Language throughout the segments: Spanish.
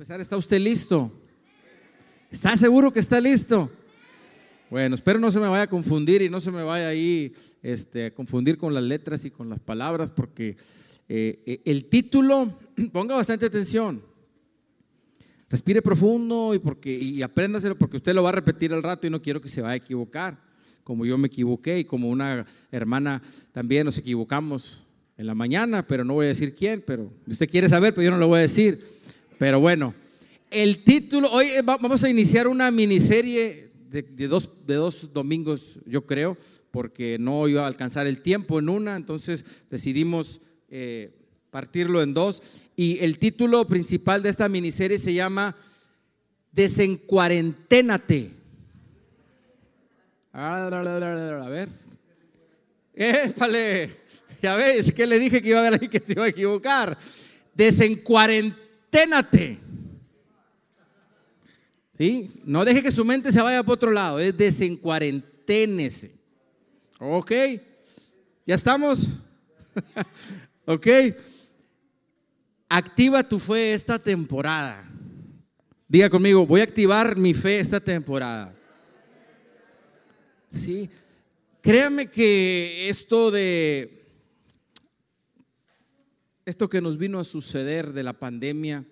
¿está usted listo? ¿Está seguro que está listo? Bueno, espero no se me vaya a confundir y no se me vaya ahí este, a confundir con las letras y con las palabras, porque eh, eh, el título, ponga bastante atención, respire profundo y, porque, y apréndaselo porque usted lo va a repetir al rato y no quiero que se vaya a equivocar, como yo me equivoqué y como una hermana también nos equivocamos en la mañana, pero no voy a decir quién, pero usted quiere saber, pero yo no lo voy a decir. Pero bueno, el título, hoy vamos a iniciar una miniserie de, dos, de dos domingos, yo creo, porque no iba a alcanzar el tiempo en una, entonces decidimos eh, partirlo en dos. Y el título principal de esta miniserie se llama Desencuarenténate. A ver. Épale. Ya ves, que le dije que iba a alguien que se iba a equivocar. Desencuarenténate. No deje que su mente se vaya para otro lado, es desencuarenténese. ¿Ok? ¿Ya estamos? ¿Ok? Activa tu fe esta temporada. Diga conmigo, voy a activar mi fe esta temporada. Sí. Créame que esto de esto que nos vino a suceder de la pandemia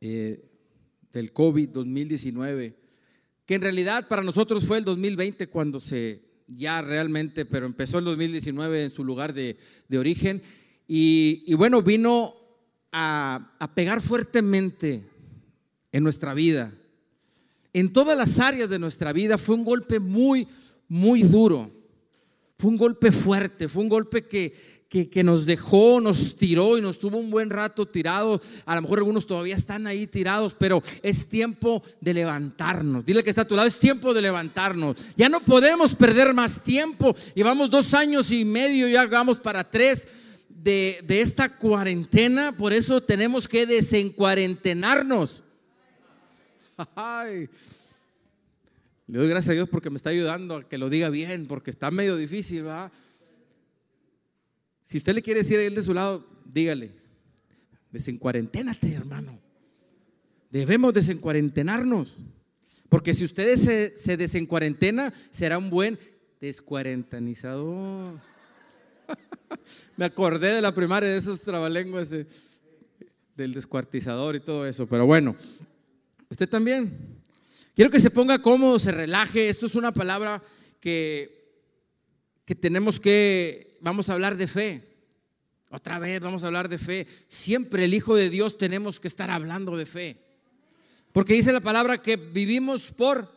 eh, del COVID 2019, que en realidad para nosotros fue el 2020 cuando se ya realmente, pero empezó el 2019 en su lugar de, origen y, bueno, vino a, a pegar fuertemente en nuestra vida. En todas las áreas de nuestra vida fue un golpe muy, muy duro. Fue un golpe fuerte, fue un golpe que, que, nos dejó, nos tiró y nos tuvo un buen rato tirado. A lo mejor algunos todavía están ahí tirados, pero es tiempo de levantarnos. Dile que está a tu lado, es tiempo de levantarnos. Ya no podemos perder más tiempo. Llevamos dos años y medio, ya vamos para tres de, de esta cuarentena. Por eso tenemos que desencuarentenarnos. Ay. Le doy gracias a Dios porque me está ayudando a que lo diga bien, porque está medio difícil, ¿verdad? Si usted le quiere decir a él de su lado, dígale, desencuarenténate, hermano. Debemos desencuarentenarnos. Porque si usted se, se desencuarentena, será un buen descuarentanizador. Me acordé de la primaria de esos trabalenguas eh, del descuartizador y todo eso. Pero bueno, usted también. Quiero que se ponga cómodo, se relaje. Esto es una palabra que, que tenemos que vamos a hablar de fe. Otra vez vamos a hablar de fe. Siempre el Hijo de Dios tenemos que estar hablando de fe. Porque dice la palabra que vivimos por...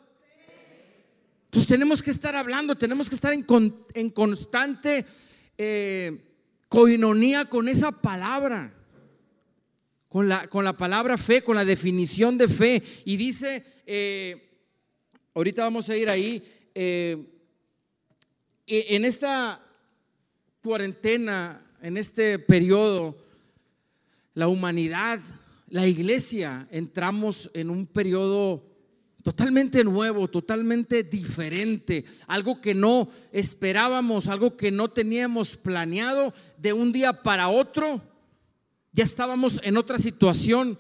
Entonces tenemos que estar hablando, tenemos que estar en, constante eh, coinonía con esa palabra. Con la, con la, palabra fe, con la definición de fe. Y dice, eh, ahorita vamos a ir ahí, eh, en esta cuarentena, en este periodo, la humanidad, la iglesia, entramos en un periodo totalmente nuevo, totalmente diferente, algo que no esperábamos, algo que no teníamos planeado de un día para otro. Ya estábamos en otra situación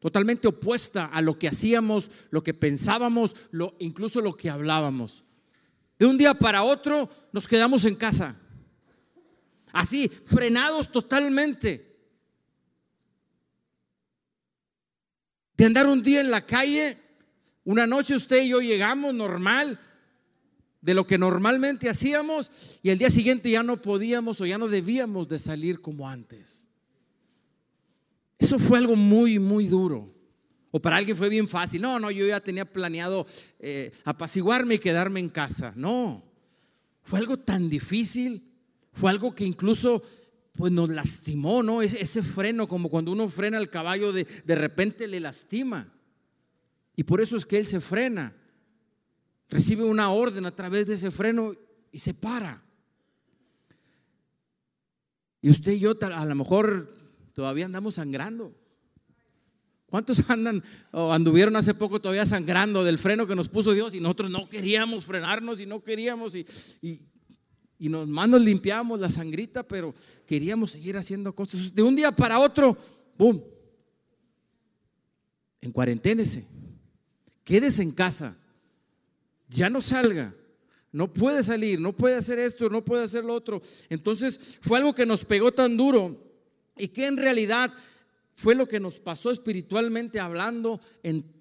totalmente opuesta a lo que hacíamos, lo que pensábamos, lo, incluso lo que hablábamos. De un día para otro nos quedamos en casa así, frenados totalmente. De andar un día en la calle, una noche usted y yo llegamos normal, de lo que normalmente hacíamos, y el día siguiente ya no podíamos o ya no debíamos de salir como antes. Eso fue algo muy, muy duro. O para alguien fue bien fácil. No, no, yo ya tenía planeado eh, apaciguarme y quedarme en casa. No, fue algo tan difícil fue algo que incluso pues nos lastimó, ¿no? Ese, ese freno, como cuando uno frena al caballo, de, de repente le lastima. Y por eso es que él se frena. Recibe una orden a través de ese freno y se para. Y usted y yo a lo mejor todavía andamos sangrando. ¿Cuántos andan o anduvieron hace poco todavía sangrando del freno que nos puso Dios y nosotros no queríamos frenarnos y no queríamos y, y y nos, más nos limpiamos la sangrita, pero queríamos seguir haciendo cosas. De un día para otro, ¡boom! en cuarenténese, quédese en casa, ya no salga. No puede salir, no puede hacer esto, no puede hacer lo otro. Entonces fue algo que nos pegó tan duro y que en realidad fue lo que nos pasó espiritualmente hablando.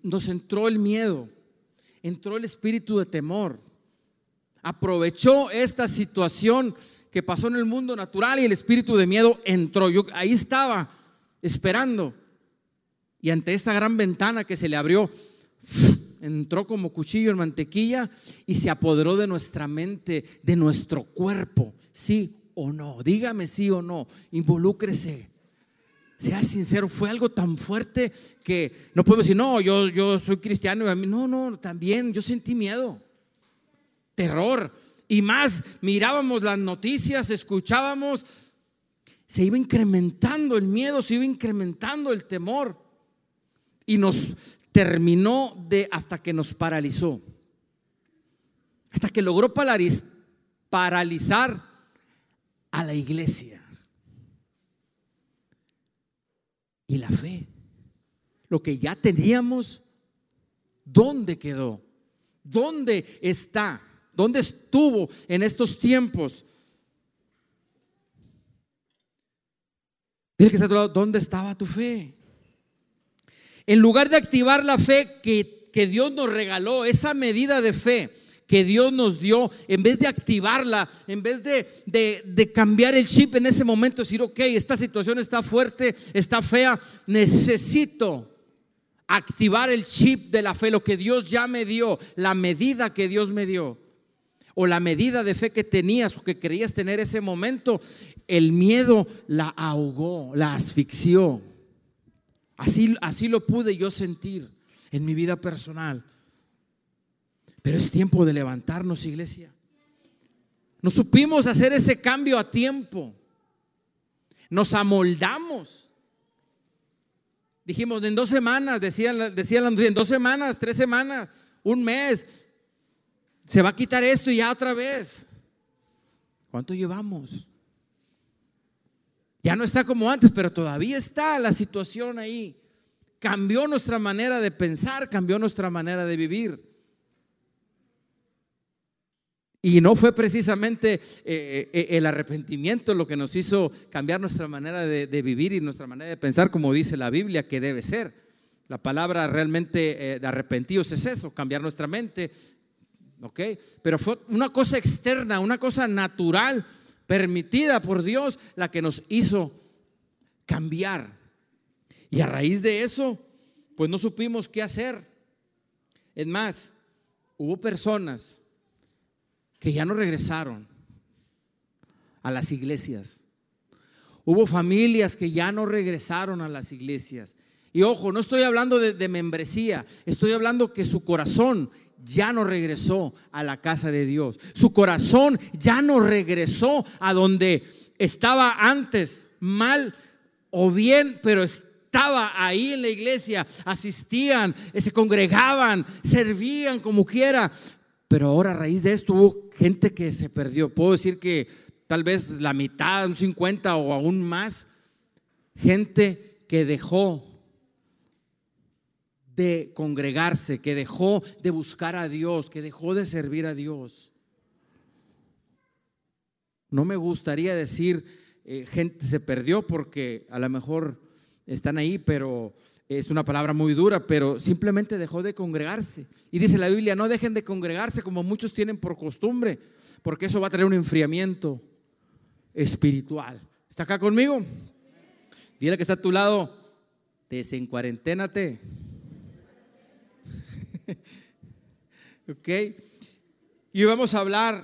nos entró el miedo, entró el espíritu de temor. Aprovechó esta situación que pasó en el mundo natural y el espíritu de miedo entró. Yo ahí estaba esperando. Y ante esta gran ventana que se le abrió, entró como cuchillo en mantequilla y se apoderó de nuestra mente, de nuestro cuerpo. Sí o no, dígame sí o no, involúcrese. Sea sincero, fue algo tan fuerte que no puedo decir, no, yo, yo soy cristiano. No, no, también yo sentí miedo, terror. Y más, mirábamos las noticias, escuchábamos, se iba incrementando el miedo, se iba incrementando el temor. Y nos terminó de hasta que nos paralizó. Hasta que logró paralizar a la iglesia. Y la fe. Lo que ya teníamos, ¿dónde quedó? ¿Dónde está? ¿Dónde estuvo en estos tiempos? Dile que está a tu lado, ¿dónde estaba tu fe? En lugar de activar la fe que, que Dios nos regaló, esa medida de fe que Dios nos dio, en vez de activarla, en vez de, de, cambiar el chip en ese momento, decir, ok, esta situación está fuerte, está fea, necesito activar el chip de la fe, lo que Dios ya me dio, la medida que Dios me dio, o la medida de fe que tenías o que creías tener ese momento, el miedo la ahogó, la asfixió. Así, así lo pude yo sentir en mi vida personal. Pero es tiempo de levantarnos, iglesia. No supimos hacer ese cambio a tiempo. Nos amoldamos. Dijimos, en dos semanas, decían, decían en dos semanas, tres semanas, un mes, se va a quitar esto y ya otra vez. ¿Cuánto llevamos? Ya no está como antes, pero todavía está la situación ahí. Cambió nuestra manera de pensar, cambió nuestra manera de vivir. Y no fue precisamente eh, eh, el arrepentimiento lo que nos hizo cambiar nuestra manera de, vivir y nuestra manera de pensar, como dice la Biblia que debe ser. La palabra realmente eh, de arrepentidos es eso, cambiar nuestra mente. ¿Ok? Pero fue una cosa externa, una cosa natural permitida por Dios, la que nos hizo cambiar. Y a raíz de eso, pues no supimos qué hacer. Es más, hubo personas que ya no regresaron a las iglesias. Hubo familias que ya no regresaron a las iglesias. Y ojo, no estoy hablando de, de, membresía, estoy hablando que su corazón ya no regresó a la casa de Dios. Su corazón ya no regresó a donde estaba antes, mal o bien, pero estaba ahí en la iglesia, asistían, se congregaban, servían como quiera. Pero ahora a raíz de esto hubo gente que se perdió. Puedo decir que tal vez la mitad, un 50 o aún más, gente que dejó de congregarse, que dejó de buscar a Dios, que dejó de servir a Dios. No me gustaría decir eh, gente se perdió porque a lo mejor están ahí, pero es una palabra muy dura, pero simplemente dejó de congregarse. Y dice la Biblia, no dejen de congregarse como muchos tienen por costumbre, porque eso va a traer un enfriamiento espiritual. ¿Está acá conmigo? Dile que está a tu lado, desencuarenténate. ¿Ok? Y vamos a hablar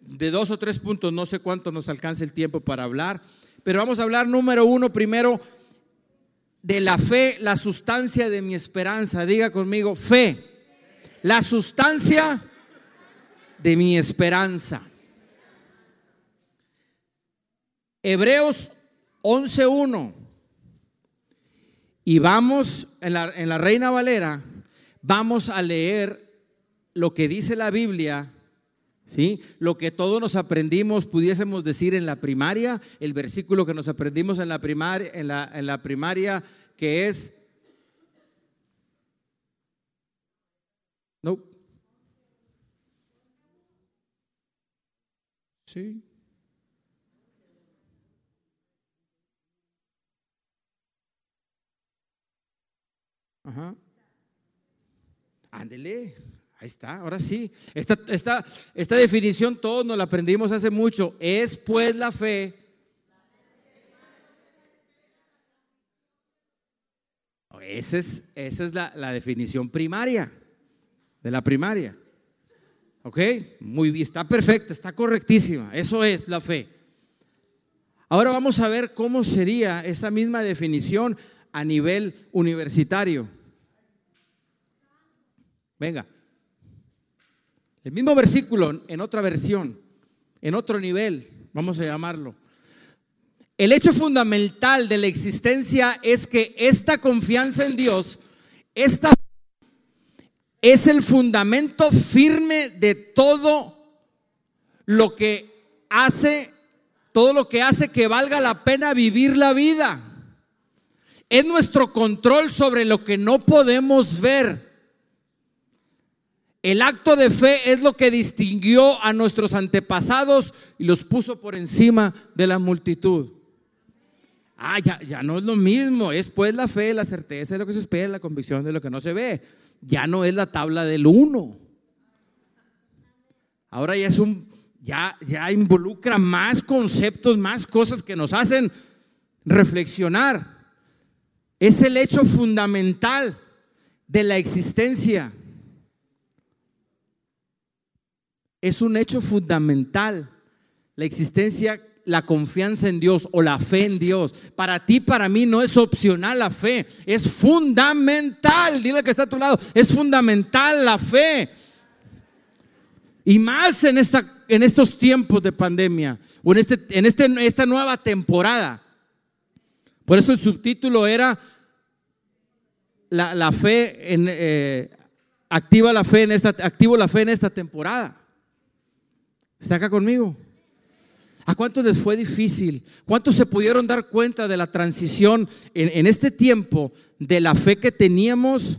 de dos o tres puntos, no sé cuánto nos alcanza el tiempo para hablar, pero vamos a hablar número uno primero de la fe, la sustancia de mi esperanza. Diga conmigo, fe, la sustancia de mi esperanza. Hebreos 11.1. Y vamos en la, en la Reina Valera vamos a leer lo que dice la Biblia, ¿sí? Lo que todos nos aprendimos, pudiésemos decir en la primaria, el versículo que nos aprendimos en la primaria, en la, en la primaria que es No. Sí. Ajá. Ándele. Ahí está, ahora sí. Esta, esta, esta definición todos nos la aprendimos hace mucho. Es pues la fe. Esa es, esa es la, la definición primaria de la primaria. ¿Ok? Muy bien, está perfecta, está correctísima. Eso es la fe. Ahora vamos a ver cómo sería esa misma definición a nivel universitario. Venga. El mismo versículo en otra versión, en otro nivel, vamos a llamarlo. El hecho fundamental de la existencia es que esta confianza en Dios, esta es el fundamento firme de todo lo que hace, todo lo que hace que valga la pena vivir la vida. Es nuestro control sobre lo que no podemos ver. El acto de fe es lo que distinguió a nuestros antepasados y los puso por encima de la multitud. Ah, ya, ya no es lo mismo, es pues la fe, la certeza de lo que se espera, la convicción de lo que no se ve. Ya no es la tabla del uno. Ahora ya es un, ya, ya involucra más conceptos, más cosas que nos hacen reflexionar. Es el hecho fundamental de la existencia. Es un hecho fundamental. La existencia, la confianza en Dios o la fe en Dios. Para ti, para mí no es opcional la fe, es fundamental. Dile que está a tu lado, es fundamental la fe. Y más en, esta, en estos tiempos de pandemia o en, este, en este, esta nueva temporada. Por eso el subtítulo era la, fe en, eh, activa la fe en esta, activo la fe en esta temporada. ¿Está acá conmigo? ¿A cuántos les fue difícil? ¿Cuántos se pudieron dar cuenta de la transición en, este tiempo de la fe que teníamos?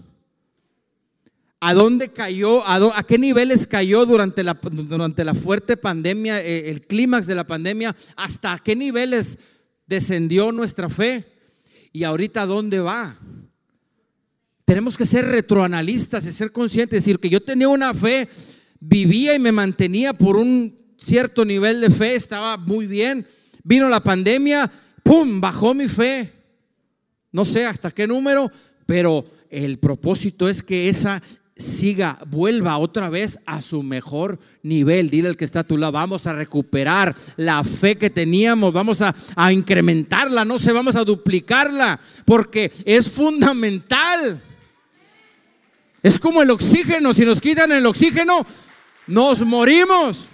¿A dónde cayó? ¿A, qué niveles cayó durante la, durante la fuerte pandemia, eh, el clímax de la pandemia? ¿Hasta qué niveles descendió nuestra fe? ¿Y ahorita dónde va? Tenemos que ser retroanalistas y ser conscientes, decir que yo tenía una fe vivía y me mantenía por un cierto nivel de fe, estaba muy bien. Vino la pandemia, ¡pum!, bajó mi fe. No sé hasta qué número, pero el propósito es que esa siga, vuelva otra vez a su mejor nivel. Dile al que está a tu lado, vamos a recuperar la fe que teníamos, vamos a, a incrementarla, no sé, vamos a duplicarla, porque es fundamental. Es como el oxígeno, si nos quitan el oxígeno, nos morimos.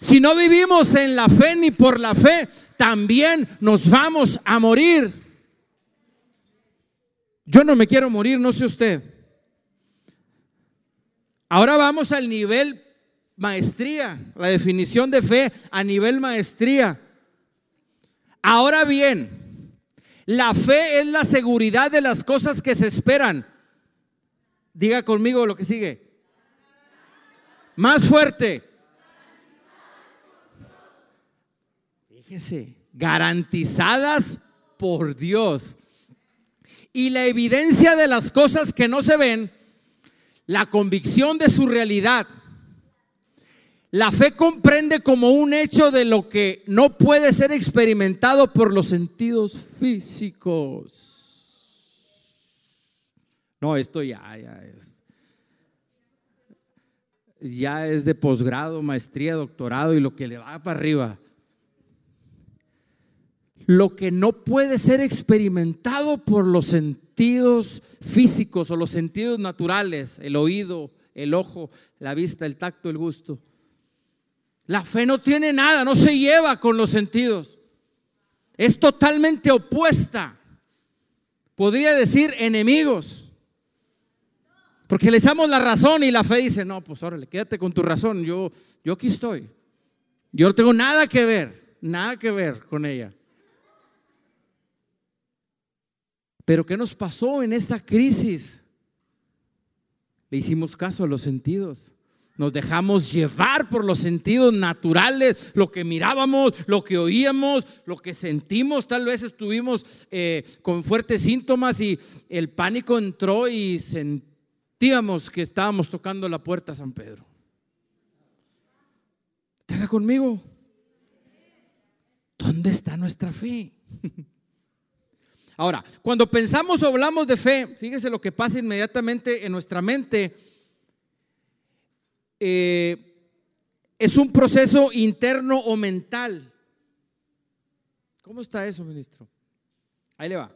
Si no vivimos en la fe ni por la fe, también nos vamos a morir. Yo no me quiero morir, no sé usted. Ahora vamos al nivel maestría, la definición de fe a nivel maestría. Ahora bien, la fe es la seguridad de las cosas que se esperan. Diga conmigo lo que sigue. Más fuerte. Fíjese, garantizadas por Dios. Y la evidencia de las cosas que no se ven, la convicción de su realidad. La fe comprende como un hecho de lo que no puede ser experimentado por los sentidos físicos. No, esto ya, ya es ya es de posgrado, maestría, doctorado y lo que le va para arriba. Lo que no puede ser experimentado por los sentidos físicos o los sentidos naturales, el oído, el ojo, la vista, el tacto, el gusto. La fe no tiene nada, no se lleva con los sentidos. Es totalmente opuesta. Podría decir enemigos. Porque le echamos la razón y la fe dice, no, pues órale, quédate con tu razón, yo, yo aquí estoy. Yo no tengo nada que ver, nada que ver con ella. Pero ¿qué nos pasó en esta crisis? Le hicimos caso a los sentidos. Nos dejamos llevar por los sentidos naturales, lo que mirábamos, lo que oíamos, lo que sentimos. Tal vez estuvimos eh, con fuertes síntomas y el pánico entró y sentíamos que estábamos tocando la puerta a San Pedro. ¿Está conmigo? ¿Dónde está nuestra fe? Ahora, cuando pensamos o hablamos de fe, fíjese lo que pasa inmediatamente en nuestra mente eh, es un proceso interno o mental. ¿Cómo está eso, ministro? Ahí le va.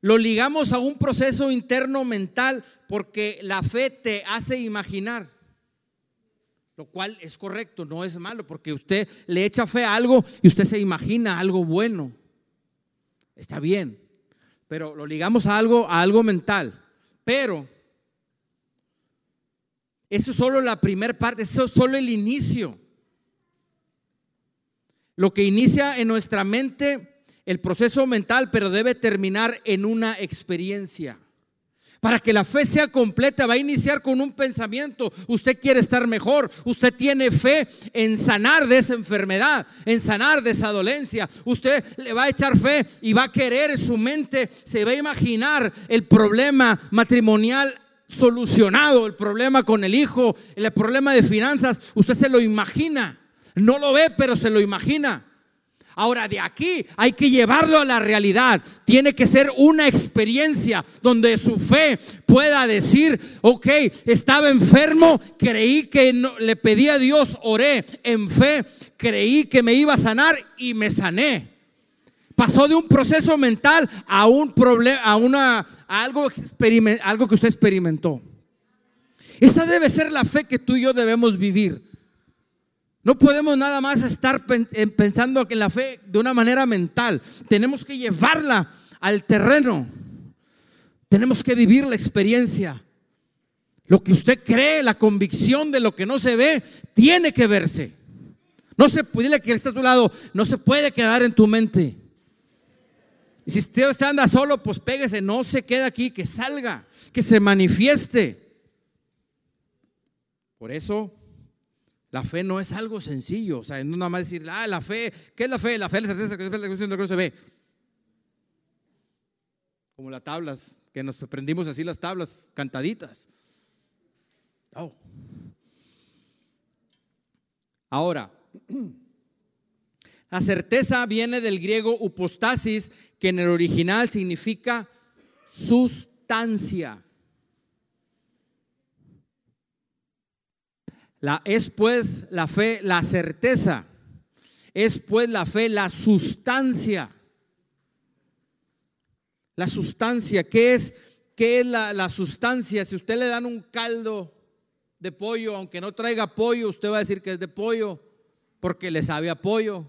Lo ligamos a un proceso interno mental porque la fe te hace imaginar, lo cual es correcto, no es malo, porque usted le echa fe a algo y usted se imagina algo bueno. Está bien, pero lo ligamos a algo, a algo mental. Pero eso es solo la primera parte, eso es solo el inicio. Lo que inicia en nuestra mente, el proceso mental, pero debe terminar en una experiencia. Para que la fe sea completa, va a iniciar con un pensamiento. Usted quiere estar mejor. Usted tiene fe en sanar de esa enfermedad, en sanar de esa dolencia. Usted le va a echar fe y va a querer su mente, se va a imaginar el problema matrimonial solucionado el problema con el hijo, el problema de finanzas, usted se lo imagina. No lo ve, pero se lo imagina. Ahora de aquí hay que llevarlo a la realidad. Tiene que ser una experiencia donde su fe pueda decir, ok, estaba enfermo, creí que le pedí a Dios, oré en fe, creí que me iba a sanar y me sané. Pasó de un proceso mental a un problema, a una algo, algo que usted experimentó. Esa debe ser la fe que tú y yo debemos vivir. No podemos nada más estar eh, pensando en la fe de una manera mental. Tenemos que llevarla al terreno. Tenemos que vivir la experiencia. Lo que usted cree, la convicción de lo que no se ve, tiene que verse. No se puede, que está a tu lado, no se puede quedar en tu mente. Y si usted anda solo, pues pégese, no se quede aquí, que salga, que se manifieste. Por eso, la fe no es algo sencillo. O sea, no nada más decir, ah, la fe, ¿qué es la fe? La fe es la certeza que la que se ve. Como las tablas, que nos aprendimos así las tablas cantaditas. Oh. Ahora, la certeza viene del griego upostasis, que en el original significa sustancia. La, es pues la fe la certeza, es pues la fe la sustancia. La sustancia, ¿qué es, qué es la, la sustancia? Si usted le dan un caldo de pollo, aunque no traiga pollo, usted va a decir que es de pollo, porque le sabe a pollo.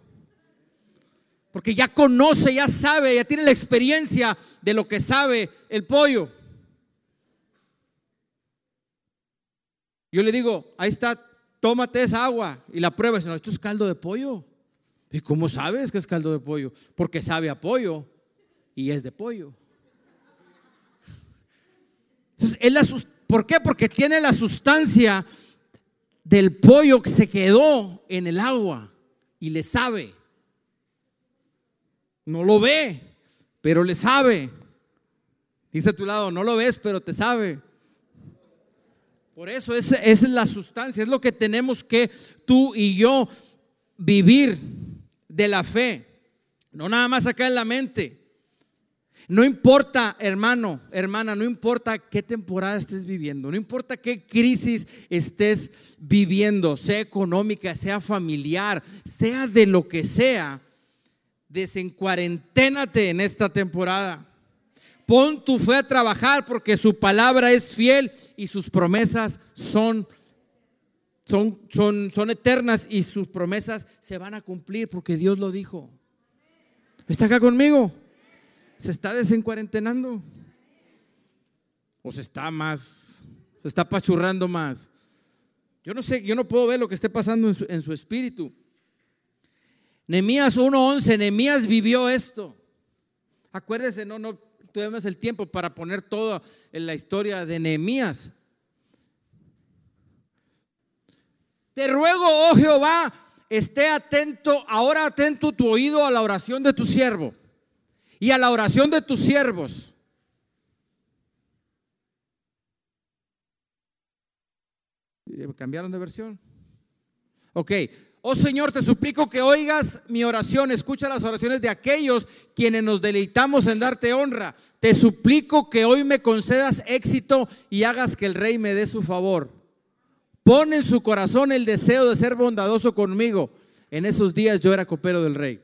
Porque ya conoce, ya sabe, ya tiene la experiencia de lo que sabe el pollo. Yo le digo, ahí está, tómate esa agua y la prueba. No, esto es caldo de pollo. ¿Y cómo sabes que es caldo de pollo? Porque sabe a pollo y es de pollo. Entonces, ¿Por qué? Porque tiene la sustancia del pollo que se quedó en el agua y le sabe. No lo ve, pero le sabe. Dice a tu lado, no lo ves, pero te sabe. Por eso esa, es la sustancia, es lo que tenemos que tú y yo vivir de la fe. No nada más acá en la mente. No importa, hermano, hermana, no importa qué temporada estés viviendo, no importa qué crisis estés viviendo, sea económica, sea familiar, sea de lo que sea desencuarenténate en esta temporada. Pon tu fe a trabajar porque su palabra es fiel y sus promesas son, son, son, son eternas y sus promesas se van a cumplir porque Dios lo dijo. ¿Está acá conmigo? ¿Se está desencuarentenando? ¿O se está más, se está pachurrando más? Yo no sé, yo no puedo ver lo que esté pasando en su, en su espíritu. Nemías 1:11, Nemías vivió esto. Acuérdese, no, no, tuvimos el tiempo para poner todo en la historia de Nehemías. Te ruego, oh Jehová, esté atento, ahora atento tu oído a la oración de tu siervo y a la oración de tus siervos. ¿Cambiaron de versión? Ok. Oh Señor, te suplico que oigas mi oración, escucha las oraciones de aquellos quienes nos deleitamos en darte honra. Te suplico que hoy me concedas éxito y hagas que el rey me dé su favor. Pon en su corazón el deseo de ser bondadoso conmigo. En esos días yo era copero del rey.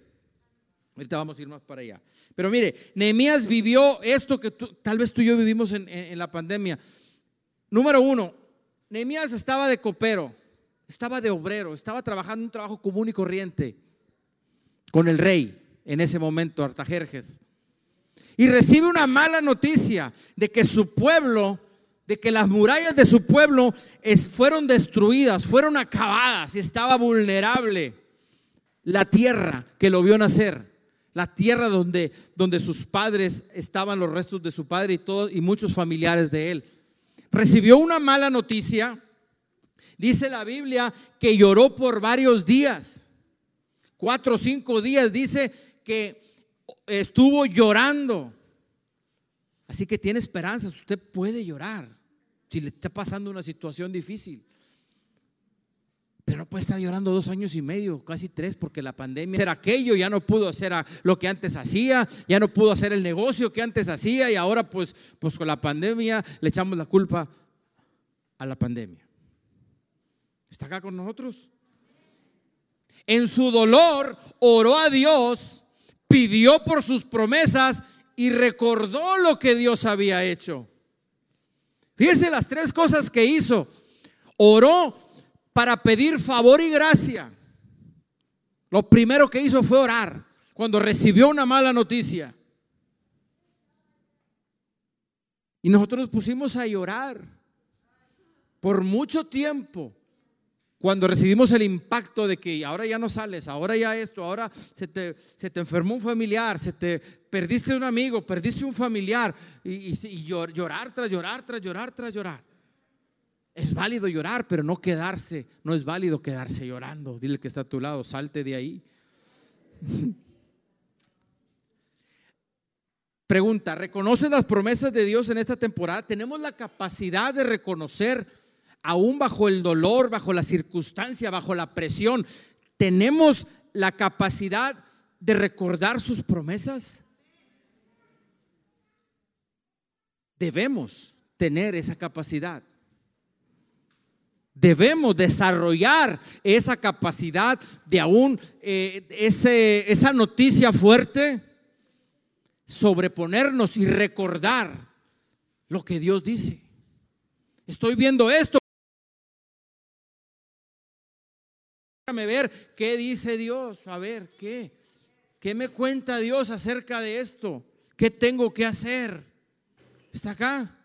Ahorita vamos a ir más para allá. Pero mire, Nehemías vivió esto que tal vez tú y yo vivimos en, en la pandemia. Número uno, Nehemías estaba de copero, estaba de obrero, estaba trabajando un trabajo común y corriente con el rey en ese momento, Artajerjes. Y recibe una mala noticia de que su pueblo, de que las murallas de su pueblo fueron destruidas, fueron acabadas y estaba vulnerable la tierra que lo vio nacer la tierra donde, donde sus padres estaban, los restos de su padre y, todos, y muchos familiares de él. Recibió una mala noticia. Dice la Biblia que lloró por varios días. Cuatro o cinco días dice que estuvo llorando. Así que tiene esperanzas. Usted puede llorar si le está pasando una situación difícil. Pero no puede estar llorando dos años y medio, casi tres, porque la pandemia era aquello, ya no pudo hacer lo que antes hacía, ya no pudo hacer el negocio que antes hacía y ahora pues, pues con la pandemia le echamos la culpa a la pandemia. ¿Está acá con nosotros? En su dolor oró a Dios, pidió por sus promesas y recordó lo que Dios había hecho. Fíjense las tres cosas que hizo. Oró para pedir favor y gracia. Lo primero que hizo fue orar cuando recibió una mala noticia. Y nosotros nos pusimos a llorar por mucho tiempo cuando recibimos el impacto de que ahora ya no sales, ahora ya esto, ahora se te, se te enfermó un familiar, se te perdiste un amigo, perdiste un familiar y, llorar tras llorar, tras llorar, tras llorar. Es válido llorar, pero no quedarse, no es válido quedarse llorando. Dile que está a tu lado, salte de ahí. Pregunta, ¿reconoces las promesas de Dios en esta temporada? ¿Tenemos la capacidad de reconocer, aún bajo el dolor, bajo la circunstancia, bajo la presión, tenemos la capacidad de recordar sus promesas? Debemos tener esa capacidad. Debemos desarrollar esa capacidad de aún eh, esa noticia fuerte, sobreponernos y recordar lo que Dios dice. Estoy viendo esto. Ver qué dice Dios. A ver, ¿qué? ¿Qué me cuenta Dios acerca de esto? ¿Qué tengo que hacer? ¿Está acá?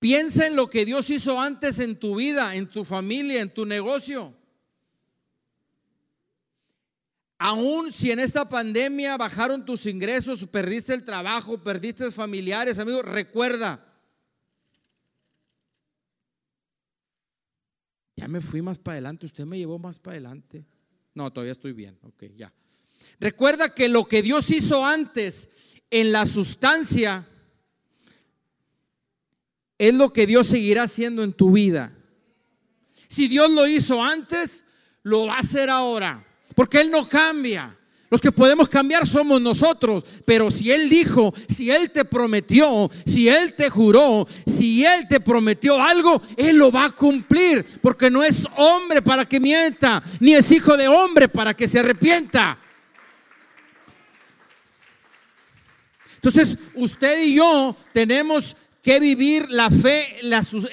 Piensa en lo que Dios hizo antes en tu vida, en tu familia, en tu negocio. Aún si en esta pandemia bajaron tus ingresos, perdiste el trabajo, perdiste familiares, amigos, recuerda. Ya me fui más para adelante, usted me llevó más para adelante. No, todavía estoy bien, ok, ya. Recuerda que lo que Dios hizo antes en la sustancia es lo que Dios seguirá haciendo en tu vida. Si Dios lo hizo antes, lo va a hacer ahora. Porque Él no cambia. Los que podemos cambiar somos nosotros. Pero si Él dijo, si Él te prometió, si Él te juró, si Él te prometió algo, Él lo va a cumplir. Porque no es hombre para que mienta, ni es hijo de hombre para que se arrepienta. Entonces, usted y yo tenemos que vivir la fe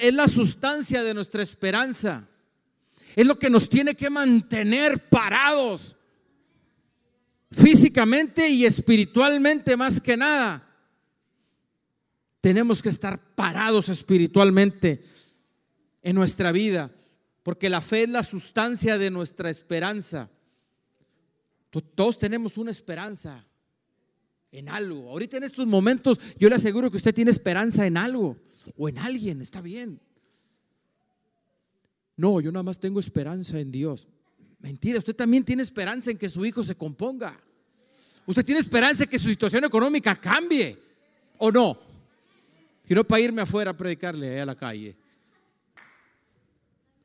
es la sustancia de nuestra esperanza. Es lo que nos tiene que mantener parados físicamente y espiritualmente más que nada. Tenemos que estar parados espiritualmente en nuestra vida, porque la fe es la sustancia de nuestra esperanza. Todos tenemos una esperanza en algo. Ahorita en estos momentos yo le aseguro que usted tiene esperanza en algo o en alguien, está bien. No, yo nada más tengo esperanza en Dios. Mentira, usted también tiene esperanza en que su hijo se componga. Usted tiene esperanza en que su situación económica cambie o no. Y para irme afuera a predicarle a la calle.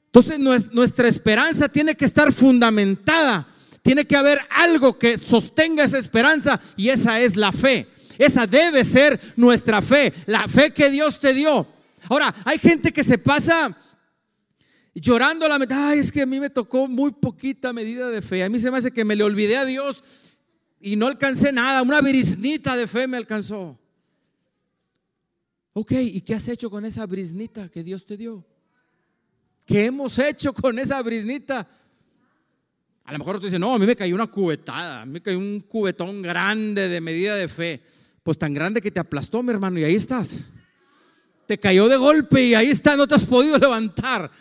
Entonces nuestra esperanza tiene que estar fundamentada. Tiene que haber algo que sostenga esa esperanza y esa es la fe. Esa debe ser nuestra fe, la fe que Dios te dio. Ahora, hay gente que se pasa llorando la medida, ay, es que a mí me tocó muy poquita medida de fe. A mí se me hace que me le olvidé a Dios y no alcancé nada, una brisnita de fe me alcanzó. Ok, ¿y qué has hecho con esa brisnita que Dios te dio? ¿Qué hemos hecho con esa brisnita? A lo mejor tú dices, no, a mí me cayó una cubetada, a mí me cayó un cubetón grande de medida de fe. Pues tan grande que te aplastó, mi hermano, y ahí estás. Te cayó de golpe y ahí está, no te has podido levantar.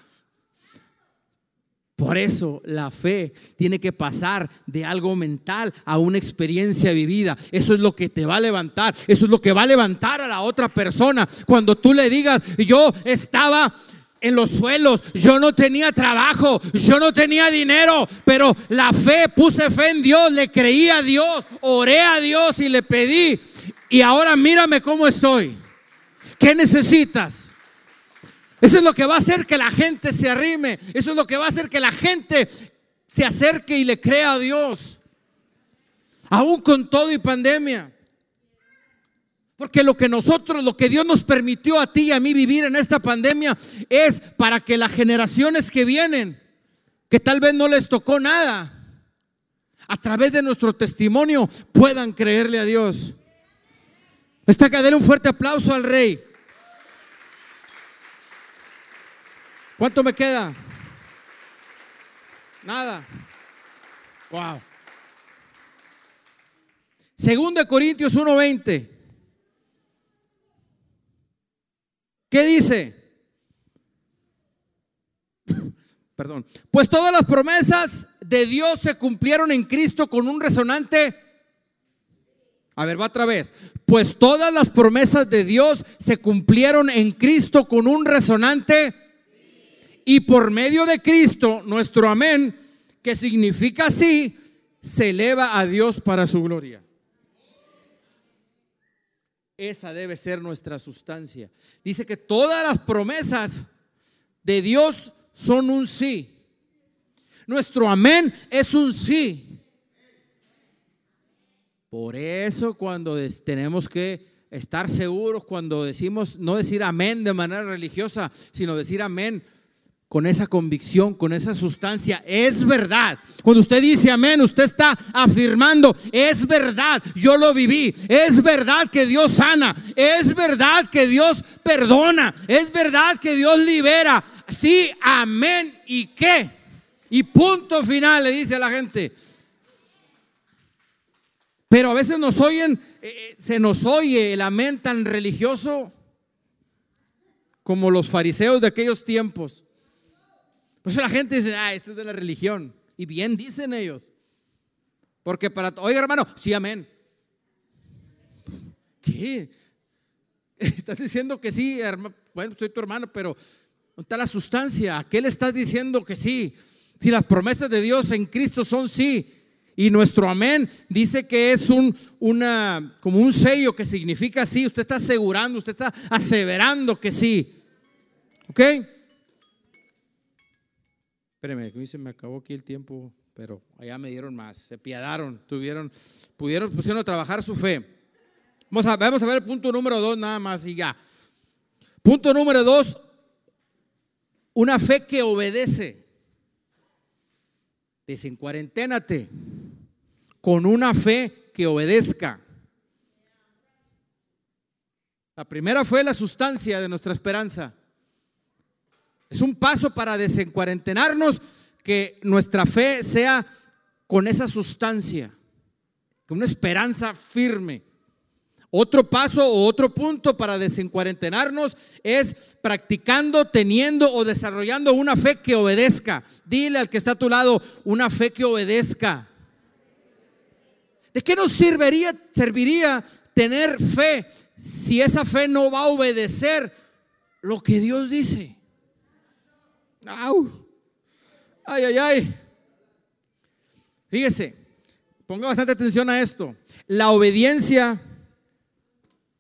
Por eso la fe tiene que pasar de algo mental a una experiencia vivida. Eso es lo que te va a levantar. Eso es lo que va a levantar a la otra persona. Cuando tú le digas, yo estaba en los suelos, yo no tenía trabajo, yo no tenía dinero, pero la fe, puse fe en Dios, le creí a Dios, oré a Dios y le pedí. Y ahora mírame cómo estoy. ¿Qué necesitas? Eso es lo que va a hacer que la gente se arrime. Eso es lo que va a hacer que la gente se acerque y le crea a Dios. Aún con todo y pandemia. Porque lo que nosotros, lo que Dios nos permitió a ti y a mí vivir en esta pandemia es para que las generaciones que vienen, que tal vez no les tocó nada, a través de nuestro testimonio puedan creerle a Dios. Esta cadena un fuerte aplauso al rey. ¿Cuánto me queda? Nada. Wow. Segundo de Corintios 1:20. ¿Qué dice? Perdón. Pues todas las promesas de Dios se cumplieron en Cristo con un resonante. A ver, va otra vez. Pues todas las promesas de Dios se cumplieron en Cristo con un resonante y por medio de Cristo, nuestro amén, que significa así, se eleva a Dios para su gloria. Esa debe ser nuestra sustancia. Dice que todas las promesas de Dios son un sí. Nuestro amén es un sí. Por eso cuando tenemos que estar seguros, cuando decimos, no decir amén de manera religiosa, sino decir amén con esa convicción, con esa sustancia. Es verdad. Cuando usted dice amén, usted está afirmando, es verdad, yo lo viví. Es verdad que Dios sana. Es verdad que Dios perdona. Es verdad que Dios libera. Sí, amén. ¿Y qué? Y punto final, le dice a la gente. Pero a veces nos oyen, eh, eh, se nos oye el amén tan religioso como los fariseos de aquellos tiempos. Por eso la gente dice, ah, esto es de la religión. Y bien dicen ellos. Porque para, oiga hermano, sí, amén. ¿Qué? Estás diciendo que sí, hermano. Bueno, soy tu hermano, pero ¿dónde está la sustancia? ¿A qué le estás diciendo que sí? Si las promesas de Dios en Cristo son sí. Y nuestro amén dice que es un, una, como un sello que significa sí. Usted está asegurando, usted está aseverando que sí. ¿Ok? Espéreme, que se me acabó aquí el tiempo, pero allá me dieron más, se piadaron, tuvieron, pudieron, pusieron a trabajar su fe. Vamos a, vamos a ver el punto número dos nada más y ya. Punto número dos, una fe que obedece. Desencuarenténate con una fe que obedezca. La primera fue la sustancia de nuestra esperanza. Es un paso para desencuarentenarnos que nuestra fe sea con esa sustancia, con una esperanza firme. Otro paso o otro punto para desencuarentenarnos es practicando, teniendo o desarrollando una fe que obedezca. Dile al que está a tu lado, una fe que obedezca. ¿De qué nos serviría, serviría tener fe si esa fe no va a obedecer lo que Dios dice? Ay, ay, ay. Fíjese, ponga bastante atención a esto. La obediencia,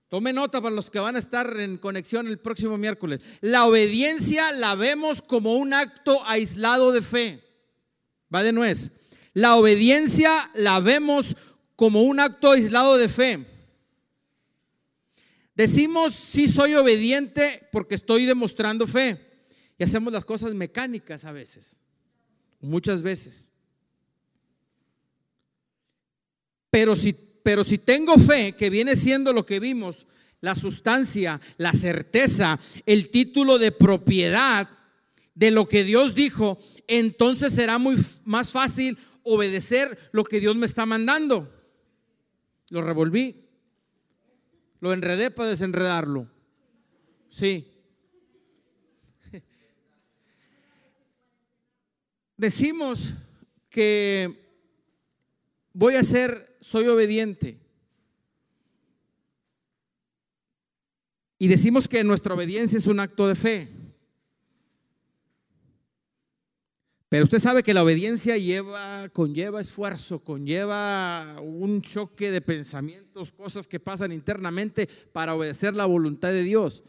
tome nota para los que van a estar en conexión el próximo miércoles. La obediencia la vemos como un acto aislado de fe. Va de nuez. La obediencia la vemos como un acto aislado de fe. Decimos sí soy obediente porque estoy demostrando fe. Y hacemos las cosas mecánicas a veces. Muchas veces. Pero si, pero si tengo fe, que viene siendo lo que vimos, la sustancia, la certeza, el título de propiedad de lo que Dios dijo, entonces será muy más fácil obedecer lo que Dios me está mandando. Lo revolví. Lo enredé para desenredarlo. Sí. Decimos que voy a ser, soy obediente. Y decimos que nuestra obediencia es un acto de fe. Pero usted sabe que la obediencia lleva, conlleva esfuerzo, conlleva un choque de pensamientos, cosas que pasan internamente para obedecer la voluntad de Dios.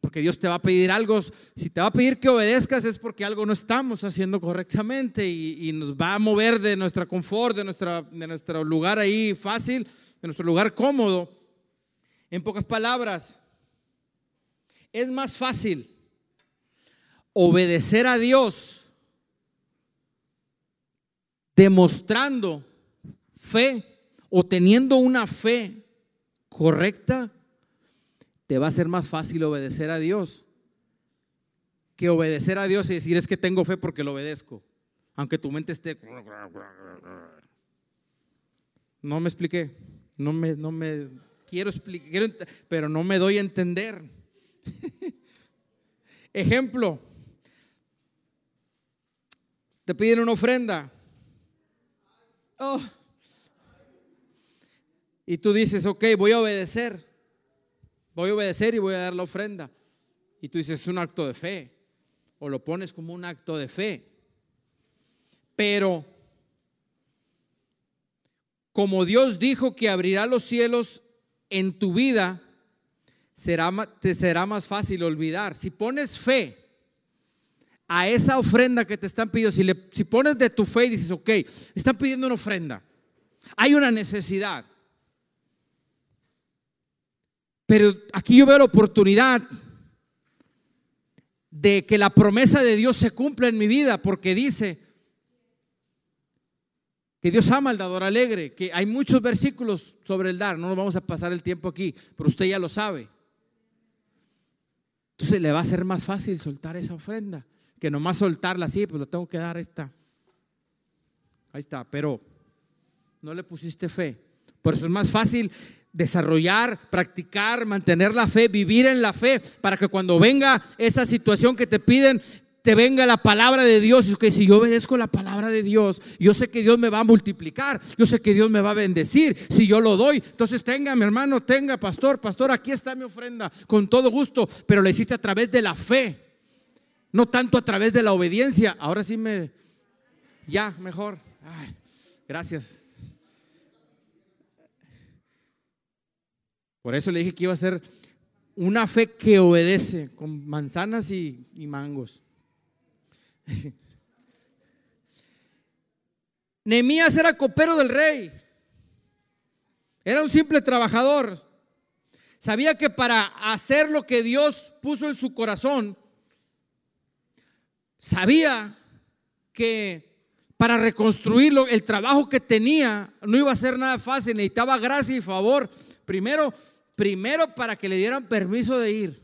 Porque Dios te va a pedir algo, si te va a pedir que obedezcas es porque algo no estamos haciendo correctamente y, nos va a mover de nuestra confort, de, nuestra, de nuestro lugar ahí fácil, de nuestro lugar cómodo. En pocas palabras, es más fácil obedecer a Dios demostrando fe o teniendo una fe correcta, te va a ser más fácil obedecer a Dios que obedecer a Dios y decir es que tengo fe porque lo obedezco, aunque tu mente esté... No me expliqué, no me, no me quiero explicar, pero no me doy a entender. Ejemplo, te piden una ofrenda Oh. Y tú dices, ok, voy a obedecer. Voy a obedecer y voy a dar la ofrenda. Y tú dices, es un acto de fe. O lo pones como un acto de fe. Pero, como Dios dijo que abrirá los cielos en tu vida, será, te será más fácil olvidar. Si pones fe a esa ofrenda que te están pidiendo, si, le, si pones de tu fe y dices, ok, están pidiendo una ofrenda, hay una necesidad. Pero aquí yo veo la oportunidad de que la promesa de Dios se cumpla en mi vida, porque dice que Dios ama al dador alegre, que hay muchos versículos sobre el dar, no nos vamos a pasar el tiempo aquí, pero usted ya lo sabe. Entonces le va a ser más fácil soltar esa ofrenda que nomás soltarla así, pues lo tengo que dar, está. Ahí está, pero no le pusiste fe. Por eso es más fácil desarrollar, practicar, mantener la fe, vivir en la fe, para que cuando venga esa situación que te piden, te venga la palabra de Dios. Y que si yo obedezco la palabra de Dios, yo sé que Dios me va a multiplicar, yo sé que Dios me va a bendecir si yo lo doy. Entonces tenga, mi hermano, tenga, pastor, pastor, aquí está mi ofrenda, con todo gusto, pero lo hiciste a través de la fe no tanto a través de la obediencia. Ahora sí me... Ya, mejor. gracias. Por eso le dije que iba a ser una fe que obedece con manzanas y, mangos. Nehemías era copero del rey. Era un simple trabajador. Sabía que para hacer lo que Dios puso en su corazón, sabía que para reconstruirlo, el trabajo que tenía no iba a ser nada fácil, necesitaba gracia y favor. Primero, primero para que le dieran permiso de ir.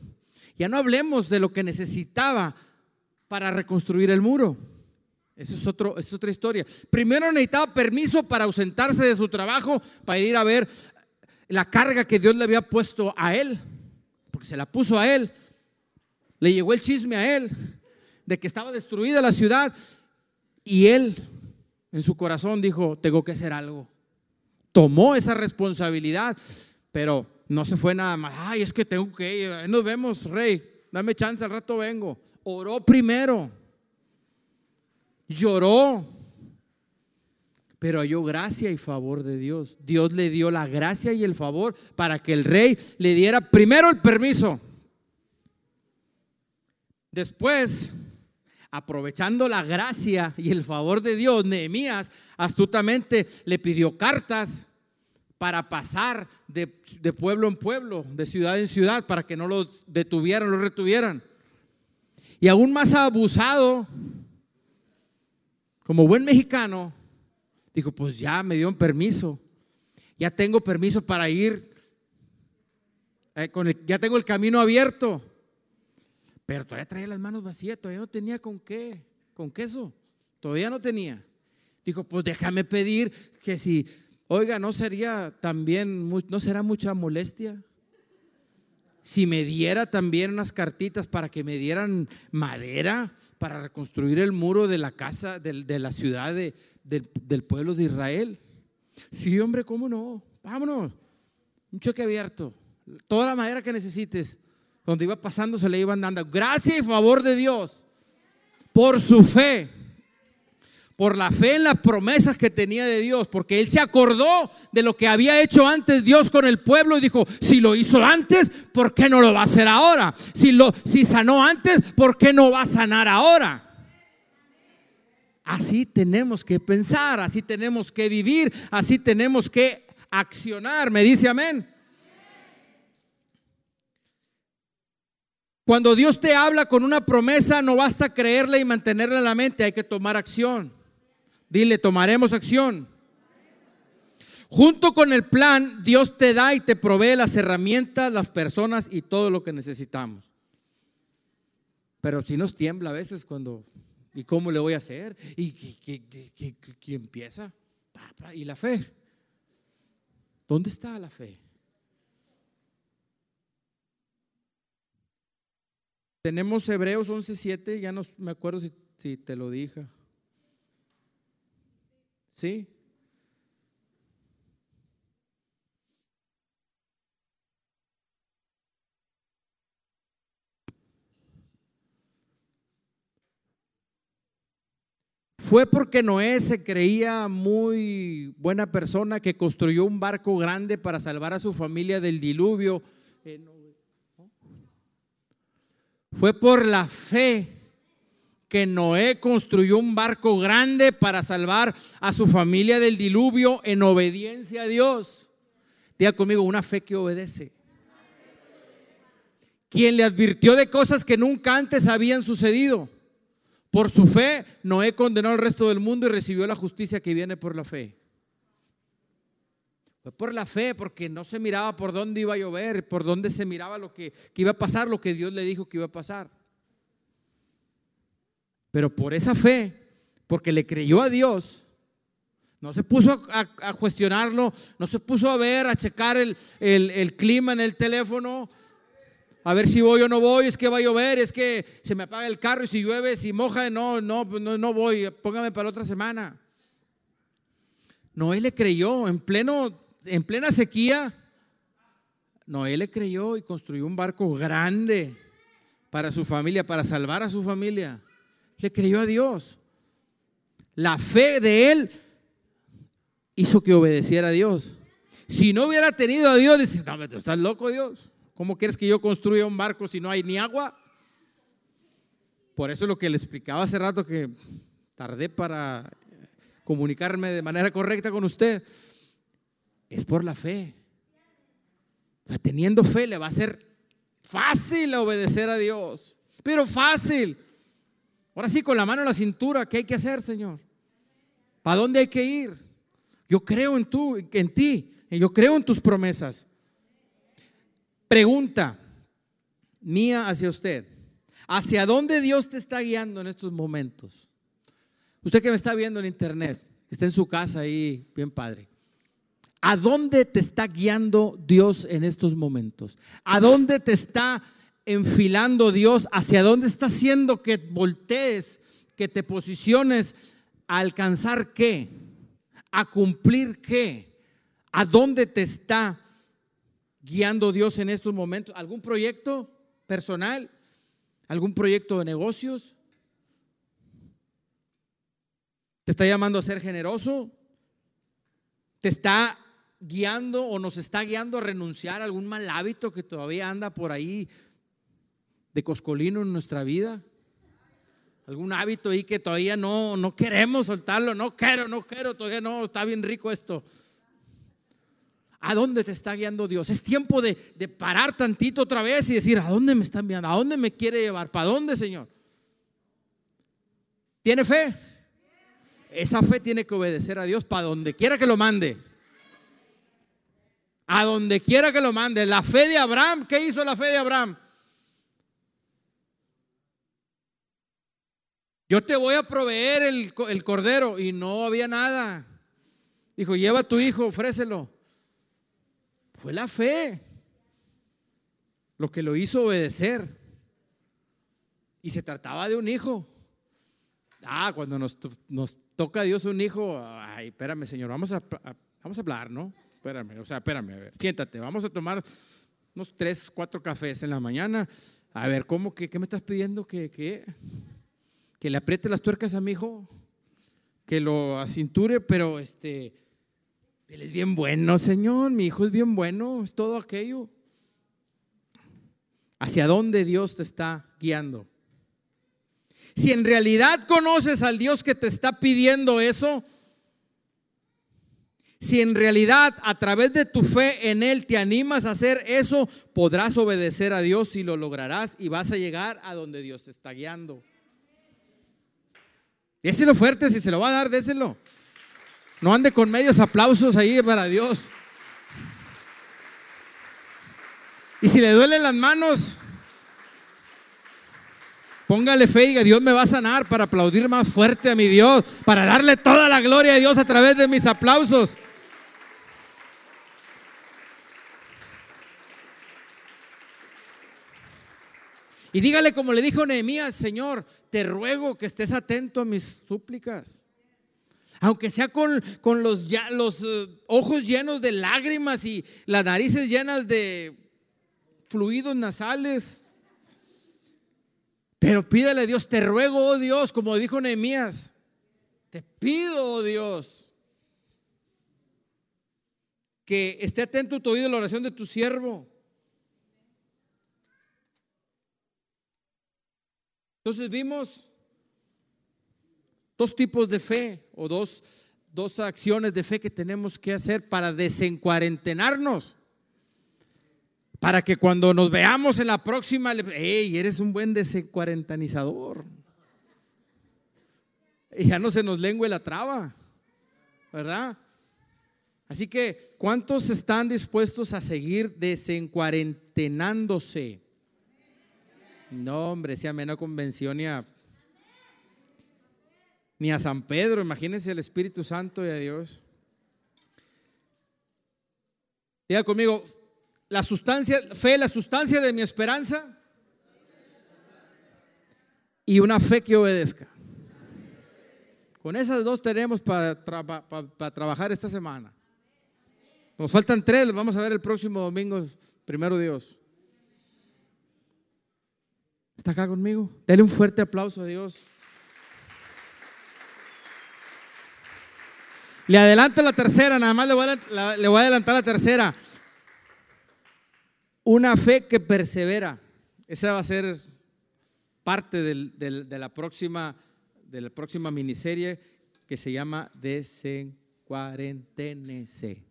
Ya no hablemos de lo que necesitaba para reconstruir el muro. Eso es, otro, es otra historia. Primero necesitaba permiso para ausentarse de su trabajo, para ir a ver la carga que Dios le había puesto a él, porque se la puso a él. Le llegó el chisme a él de que estaba destruida la ciudad. Y él en su corazón dijo, tengo que hacer algo. tomó esa responsabilidad, pero no se fue nada más. Ay, es que tengo que ir. Nos vemos, rey. Dame chance, al rato vengo. Oró primero. Lloró. Pero halló gracia y favor de Dios. Dios le dio la gracia y el favor para que el rey le diera primero el permiso. Después, aprovechando la gracia y el favor de Dios, Nehemías astutamente le pidió cartas para pasar de, pueblo en pueblo, de ciudad en ciudad, para que no lo detuvieran, lo retuvieran. Y aún más abusado, como buen mexicano, dijo, pues ya me dio un permiso, ya tengo permiso para ir, eh, ya tengo el camino abierto, pero todavía traía las manos vacías, todavía no tenía con qué, con queso, todavía no tenía. Dijo, pues déjame pedir que si Oiga, ¿no sería también, no será mucha molestia? Si me diera también unas cartitas para que me dieran madera para reconstruir el muro de la casa, de, la ciudad del pueblo de Israel. Sí, hombre, ¿cómo no? Vámonos. Un cheque abierto. Toda la madera que necesites. Donde iba pasando se le iban dando. Gracias y favor de Dios. Por su fe por la fe en las promesas que tenía de Dios, porque él se acordó de lo que había hecho antes Dios con el pueblo y dijo, si lo hizo antes, ¿por qué no lo va a hacer ahora? Si, lo, si sanó antes, ¿por qué no va a sanar ahora? Así tenemos que pensar, así tenemos que vivir, así tenemos que accionar. Me dice amén. Cuando Dios te habla con una promesa, no basta creerla y mantenerla en la mente, hay que tomar acción. Dile, tomaremos acción. Junto con el plan, Dios te da y te provee las herramientas, las personas y todo lo que necesitamos. Pero si nos tiembla a veces cuando, ¿y cómo le voy a hacer? ¿Y quién empieza? ¿Y la fe? ¿Dónde está la fe? Tenemos Hebreos 11:7, ya no me acuerdo si te lo dije. ¿Sí? Fue porque Noé se creía muy buena persona que construyó un barco grande para salvar a su familia del diluvio. Fue por la fe que Noé construyó un barco grande para salvar a su familia del diluvio en obediencia a Dios. Diga conmigo, una fe que obedece. Quien le advirtió de cosas que nunca antes habían sucedido. Por su fe, Noé condenó al resto del mundo y recibió la justicia que viene por la fe. Fue por la fe, porque no se miraba por dónde iba a llover, por dónde se miraba lo que, que iba a pasar, lo que Dios le dijo que iba a pasar. Pero por esa fe, porque le creyó a Dios, no se puso a, cuestionarlo, no se puso a ver, a checar el, clima en el teléfono, a ver si voy o no voy, es que va a llover, es que se me apaga el carro y si llueve, si moja, no, no, no, no voy, póngame para otra semana. Noé le creyó en pleno, en plena sequía. Noé le creyó y construyó un barco grande para su familia, para salvar a su familia le creyó a Dios. La fe de él hizo que obedeciera a Dios. Si no hubiera tenido a Dios, dices, no, estás loco Dios. ¿Cómo quieres que yo construya un barco si no hay ni agua? Por eso lo que le explicaba hace rato que tardé para comunicarme de manera correcta con usted, es por la fe. teniendo fe le va a ser fácil obedecer a Dios, pero fácil. Ahora sí, con la mano en la cintura, ¿qué hay que hacer, Señor? ¿Para dónde hay que ir? Yo creo en, tú, en ti, yo creo en tus promesas. Pregunta mía hacia usted. ¿Hacia dónde Dios te está guiando en estos momentos? Usted que me está viendo en internet, está en su casa ahí, bien padre. ¿A dónde te está guiando Dios en estos momentos? ¿A dónde te está enfilando Dios? ¿Hacia dónde está haciendo que voltees, que te posiciones a alcanzar qué? ¿A cumplir qué? ¿A dónde te está guiando Dios en estos momentos? ¿Algún proyecto personal? ¿Algún proyecto de negocios? ¿Te está llamando a ser generoso? ¿Te está guiando o nos está guiando a renunciar a algún mal hábito que todavía anda por ahí de coscolino en nuestra vida? algún hábito ahí que todavía no, no queremos soltarlo, no quiero, no quiero, todavía no, está bien rico esto. ¿A dónde te está guiando Dios? Es tiempo de, de parar tantito otra vez y decir, ¿a dónde me está enviando? ¿A dónde me quiere llevar? ¿Para dónde, Señor? ¿Tiene fe? Esa fe tiene que obedecer a Dios para donde quiera que lo mande. A donde quiera que lo mande. La fe de Abraham, ¿qué hizo la fe de Abraham? Yo te voy a proveer el, cordero. Y no había nada. Dijo, lleva tu hijo, ofrécelo. Fue la fe lo que lo hizo obedecer. Y se trataba de un hijo. Ah, cuando nos, toca a Dios un hijo, ay, espérame, Señor, vamos a, vamos a hablar, ¿no? Espérame, o sea, espérame, a ver, siéntate, vamos a tomar unos tres, cuatro cafés en la mañana. A ver, ¿cómo que qué me estás pidiendo? ¿Qué? qué? Que le apriete las tuercas a mi hijo, que lo acinture, pero este, él es bien bueno, Señor, mi hijo es bien bueno, es todo aquello. ¿Hacia dónde Dios te está guiando? Si en realidad conoces al Dios que te está pidiendo eso, si en realidad a través de tu fe en Él te animas a hacer eso, podrás obedecer a Dios y lo lograrás y vas a llegar a donde Dios te está guiando. Déselo fuerte, si se lo va a dar, déselo. No ande con medios aplausos ahí para Dios. Y si le duelen las manos, póngale fe y Dios me va a sanar para aplaudir más fuerte a mi Dios, para darle toda la gloria a Dios a través de mis aplausos. Y dígale como le dijo Nehemías, Señor, te ruego que estés atento a mis súplicas. Aunque sea con, con los, los eh, ojos llenos de lágrimas y las narices llenas de fluidos nasales. Pero pídele a Dios, te ruego, oh Dios, como dijo Nehemías, te pido, oh Dios, que esté atento tu oído a la oración de tu siervo Entonces vimos dos tipos de fe o dos, dos acciones de fe que tenemos que hacer para desencuarentenarnos. Para que cuando nos veamos en la próxima, hey, eres un buen desencuarentanizador. Y ya no se nos lengua la traba, ¿verdad? Así que, ¿cuántos están dispuestos a seguir desencuarentenándose? No, hombre, si a menos convención ni a, ni a San Pedro, imagínense el Espíritu Santo y a Dios. Diga conmigo, la sustancia, fe, la sustancia de mi esperanza y una fe que obedezca. Con esas dos tenemos para, para trabajar esta semana. Nos faltan tres, vamos a ver el próximo domingo, primero Dios. ¿Está acá conmigo? Dale un fuerte aplauso a Dios. Le adelanto la tercera, nada más le voy a, adelantar la tercera. Una fe que persevera. Esa va a ser parte de, la próxima, de la próxima miniserie que se llama Desencuarentenese.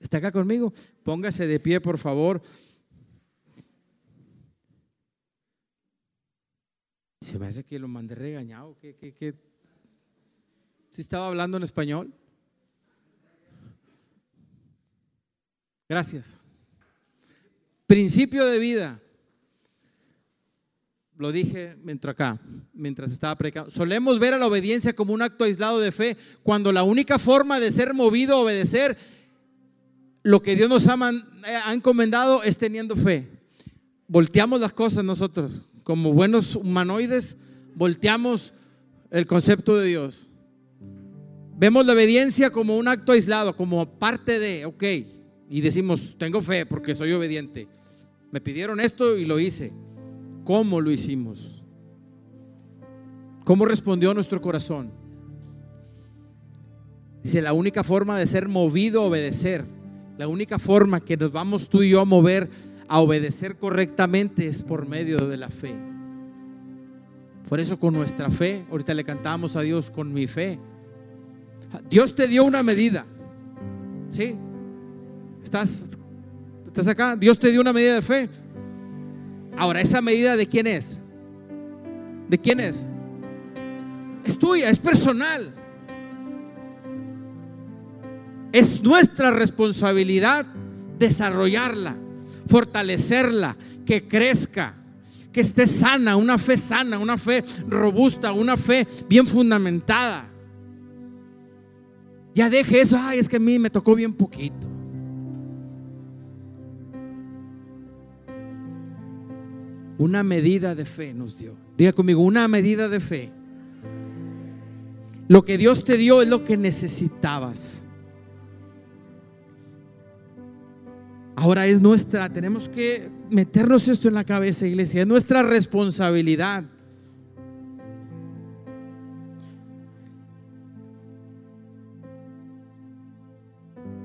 ¿Está acá conmigo? Póngase de pie, por favor. Se me hace que lo mandé regañado. ¿Qué, qué, ¿Sí estaba hablando en español? Gracias. Principio de vida. Lo dije mientras acá, mientras estaba predicando. Solemos ver a la obediencia como un acto aislado de fe, cuando la única forma de ser movido a obedecer lo que Dios nos ha, ha encomendado es teniendo fe. Volteamos las cosas nosotros como buenos humanoides, volteamos el concepto de Dios. Vemos la obediencia como un acto aislado, como parte de, ok, y decimos, tengo fe porque soy obediente. Me pidieron esto y lo hice. ¿Cómo lo hicimos? ¿Cómo respondió nuestro corazón? Dice, la única forma de ser movido a obedecer, la única forma que nos vamos tú y yo a mover a obedecer correctamente es por medio de la fe. Por eso con nuestra fe, ahorita le cantamos a Dios con mi fe. Dios te dio una medida. ¿Sí? ¿Estás, ¿Estás acá? Dios te dio una medida de fe. Ahora, ¿esa medida de quién es? ¿De quién es? Es tuya, es personal. Es nuestra responsabilidad desarrollarla, fortalecerla, que crezca, que esté sana, una fe sana, una fe robusta, una fe bien fundamentada. Ya deje eso, ay, es que a mí me tocó bien poquito. Una medida de fe nos dio. Diga conmigo, una medida de fe. Lo que Dios te dio es lo que necesitabas. Ahora es nuestra, tenemos que meternos esto en la cabeza, iglesia, es nuestra responsabilidad.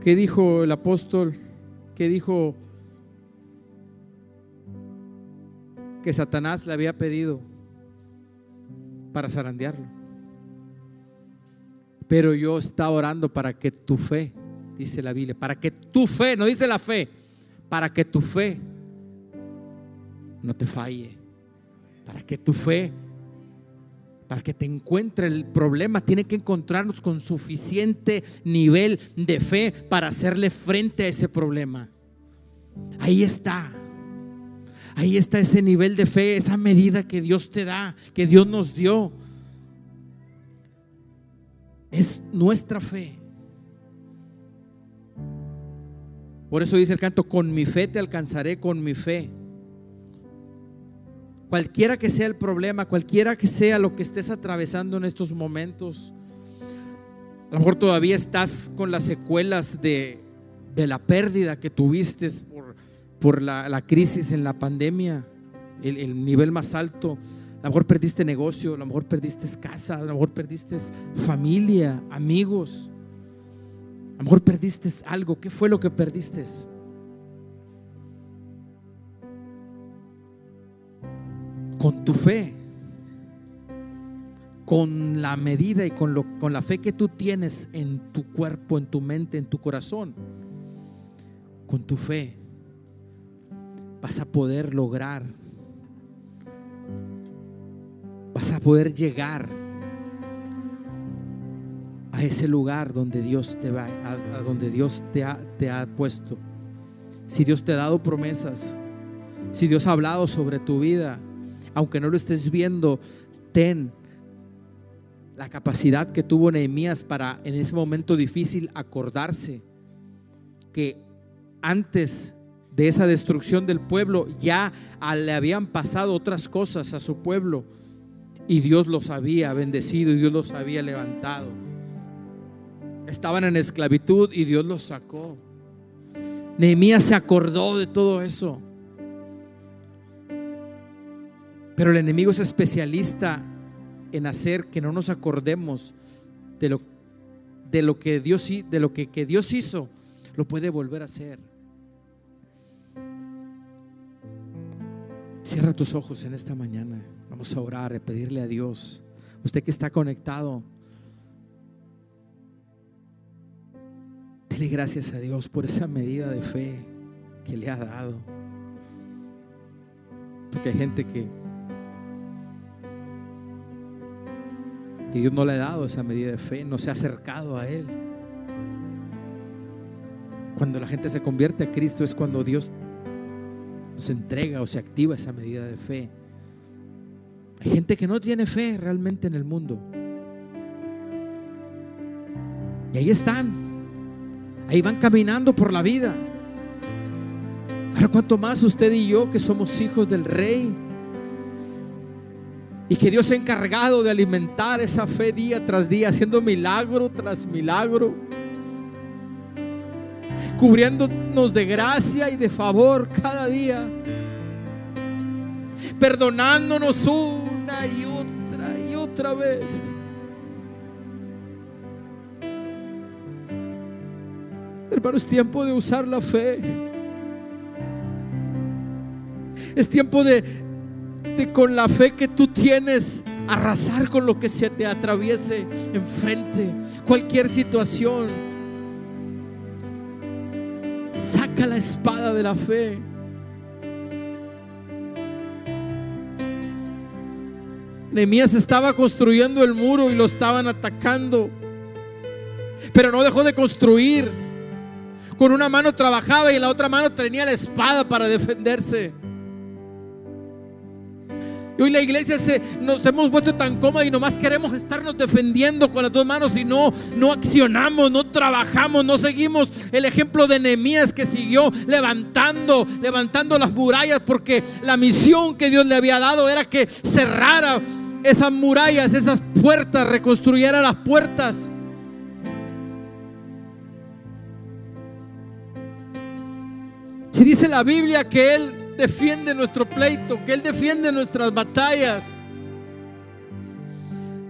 ¿Qué dijo el apóstol? ¿Qué dijo que Satanás le había pedido para zarandearlo? Pero yo estaba orando para que tu fe, dice la Biblia, para que tu fe, no dice la fe, para que tu fe no te falle, para que tu fe, para que te encuentre el problema, tiene que encontrarnos con suficiente nivel de fe para hacerle frente a ese problema. Ahí está. Ahí está ese nivel de fe, esa medida que Dios te da, que Dios nos dio. Es nuestra fe. Por eso dice el canto, con mi fe te alcanzaré, con mi fe. Cualquiera que sea el problema, cualquiera que sea lo que estés atravesando en estos momentos, a lo mejor todavía estás con las secuelas de, la pérdida que tuviste por, la, crisis en la pandemia, el, el nivel más alto. A lo mejor perdiste negocio, a lo mejor perdiste casa, a lo mejor perdiste familia, amigos. Lo mejor perdiste algo. ¿Qué fue lo que perdiste? con tu fe, con la medida y con, lo, con la fe que tú tienes en tu cuerpo, en tu mente, en tu corazón, con tu fe, vas a poder lograr, vas a poder llegar a ese lugar donde Dios te va, a, donde Dios te ha, te ha puesto. Si Dios te ha dado promesas, si Dios ha hablado sobre tu vida, aunque no lo estés viendo, ten la capacidad que tuvo Nehemías para en ese momento difícil acordarse que antes de esa destrucción del pueblo ya le habían pasado otras cosas a su pueblo y Dios los había bendecido y Dios los había levantado. Estaban en esclavitud y Dios los sacó. Nehemías se acordó de todo eso. Pero el enemigo es especialista en hacer que no nos acordemos de lo, de lo que Dios de lo que, que Dios hizo, lo puede volver a hacer. Cierra tus ojos en esta mañana. Vamos a orar, a pedirle a Dios. Usted que está conectado, gracias a Dios por esa medida de fe que le ha dado. Porque hay gente que que Dios no le ha dado esa medida de fe, no se ha acercado a Él. Cuando la gente se convierte a Cristo es cuando Dios se entrega o se activa esa medida de fe. Hay gente que no tiene fe realmente en el mundo. Y ahí están. Ahí van caminando por la vida. Ahora, cuanto más usted y yo que somos hijos del rey, Y que Dios ha encargado de alimentar esa fe día tras día, haciendo milagro tras milagro, cubriéndonos de gracia y de favor cada día, perdonándonos una y otra y otra vez. Hermano, es tiempo de usar la fe. Es tiempo de, de con la fe que tú tienes arrasar con lo que se te atraviese enfrente, cualquier situación. Saca la espada de la fe. Nehemías estaba construyendo el muro y lo estaban atacando. Pero no dejó de construir. Con una mano trabajaba y en la otra mano tenía la espada para defenderse. Y hoy la iglesia se, nos hemos vuelto tan cómoda y nomás queremos estarnos defendiendo con las dos manos y no, no accionamos, no trabajamos, no seguimos el ejemplo de Nehemías que siguió levantando, levantando las murallas porque la misión que Dios le había dado era que cerrara esas murallas, esas puertas, reconstruyera las puertas. Si dice la Biblia que Él defiende nuestro pleito, que Él defiende nuestras batallas,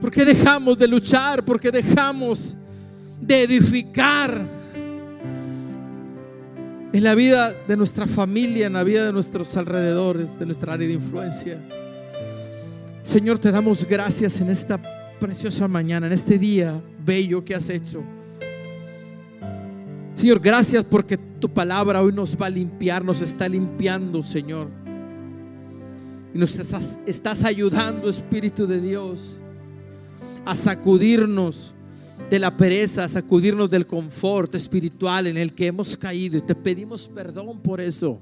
¿por qué dejamos de luchar? ¿Por qué dejamos de edificar en la vida de nuestra familia, en la vida de nuestros alrededores, de nuestra área de influencia? Señor, te damos gracias en esta preciosa mañana, en este día bello que has hecho. Señor, gracias porque tu palabra hoy nos va a limpiar, nos está limpiando, Señor. Y nos estás, ayudando, Espíritu de Dios, a sacudirnos de la pereza, a sacudirnos del confort espiritual en el que hemos caído. Y te pedimos perdón por eso.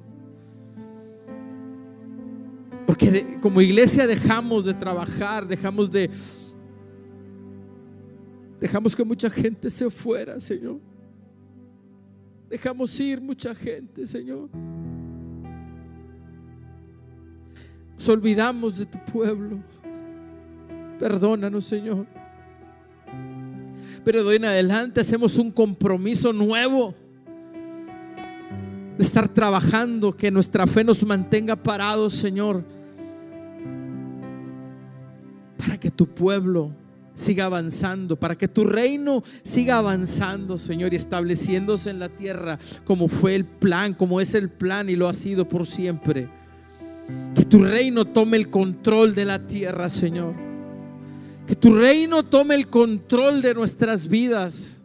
Porque como iglesia dejamos de trabajar, dejamos de... Dejamos que mucha gente se fuera, Señor. Dejamos ir mucha gente, Señor. Nos olvidamos de tu pueblo. Perdónanos, Señor. Pero de hoy en adelante hacemos un compromiso nuevo de estar trabajando, que nuestra fe nos mantenga parados, Señor, para que tu pueblo siga avanzando, para que tu reino siga avanzando, Señor, y estableciéndose en la tierra como fue el plan, como es el plan y lo ha sido por siempre. Que tu reino tome el control de la tierra, Señor. Que tu reino tome el control de nuestras vidas.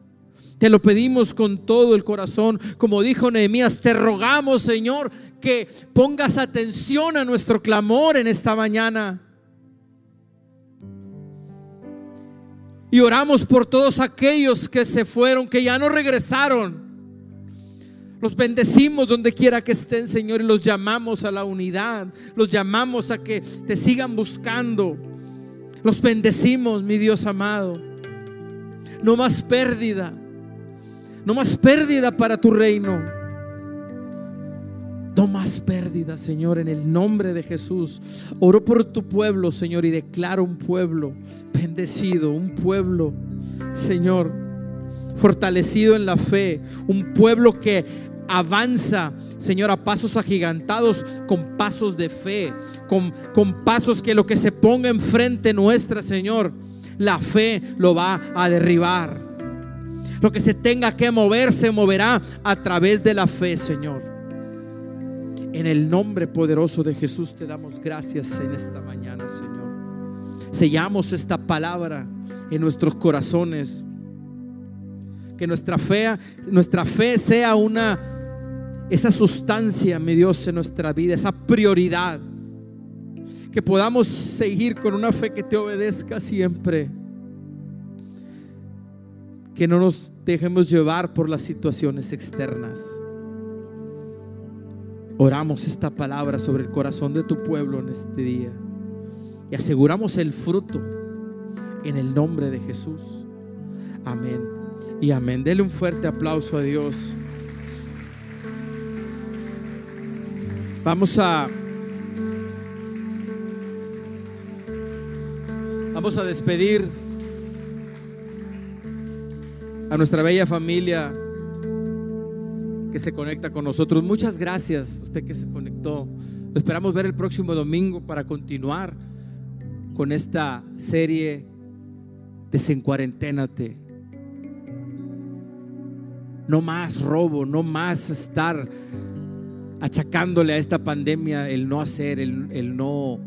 Te lo pedimos con todo el corazón. Como dijo Nehemías, te rogamos, Señor, que pongas atención a nuestro clamor en esta mañana. Y oramos por todos aquellos que se fueron, que ya no regresaron. Los bendecimos donde quiera que estén, Señor, y los llamamos a la unidad. Los llamamos a que te sigan buscando. Los bendecimos, mi Dios amado. No más pérdida. No más pérdida para tu reino. No más pérdida, Señor, en el nombre de Jesús. Oro por tu pueblo, Señor, y declaro un pueblo bendecido, un pueblo, Señor, fortalecido en la fe, un pueblo que avanza, Señor, a pasos agigantados, con pasos de fe, con, con pasos que lo que se ponga enfrente nuestra, Señor, la fe lo va a derribar. Lo que se tenga que mover se moverá a través de la fe, Señor. En el nombre poderoso de Jesús te damos gracias en esta mañana, Señor. Sellamos esta palabra en nuestros corazones. Que nuestra fe, nuestra fe sea una esa sustancia, mi Dios, en nuestra vida, esa prioridad. Que podamos seguir con una fe que te obedezca siempre. Que no nos dejemos llevar por las situaciones externas. Oramos esta palabra sobre el corazón de tu pueblo en este día y aseguramos el fruto en el nombre de Jesús. Amén y amén. Dele un fuerte aplauso a Dios. Vamos a Vamos a despedir a nuestra bella familia que se conecta con nosotros. Muchas gracias, usted que se conectó. esperamos ver el próximo domingo para continuar con esta serie Desencuarenténate. No más robo, no más estar achacándole a esta pandemia el no hacer, el, no,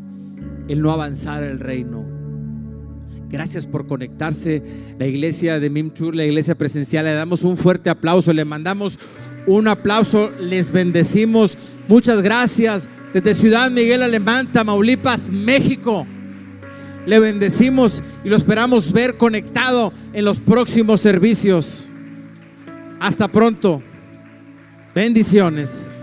el no avanzar el reino. Gracias por conectarse. La iglesia de Mimtur, la iglesia presencial, le damos un fuerte aplauso, le mandamos un aplauso, les bendecimos. Muchas gracias. Desde Ciudad Miguel Alemán, Tamaulipas, México. Le bendecimos y lo esperamos ver conectado en los próximos servicios. Hasta pronto. Bendiciones.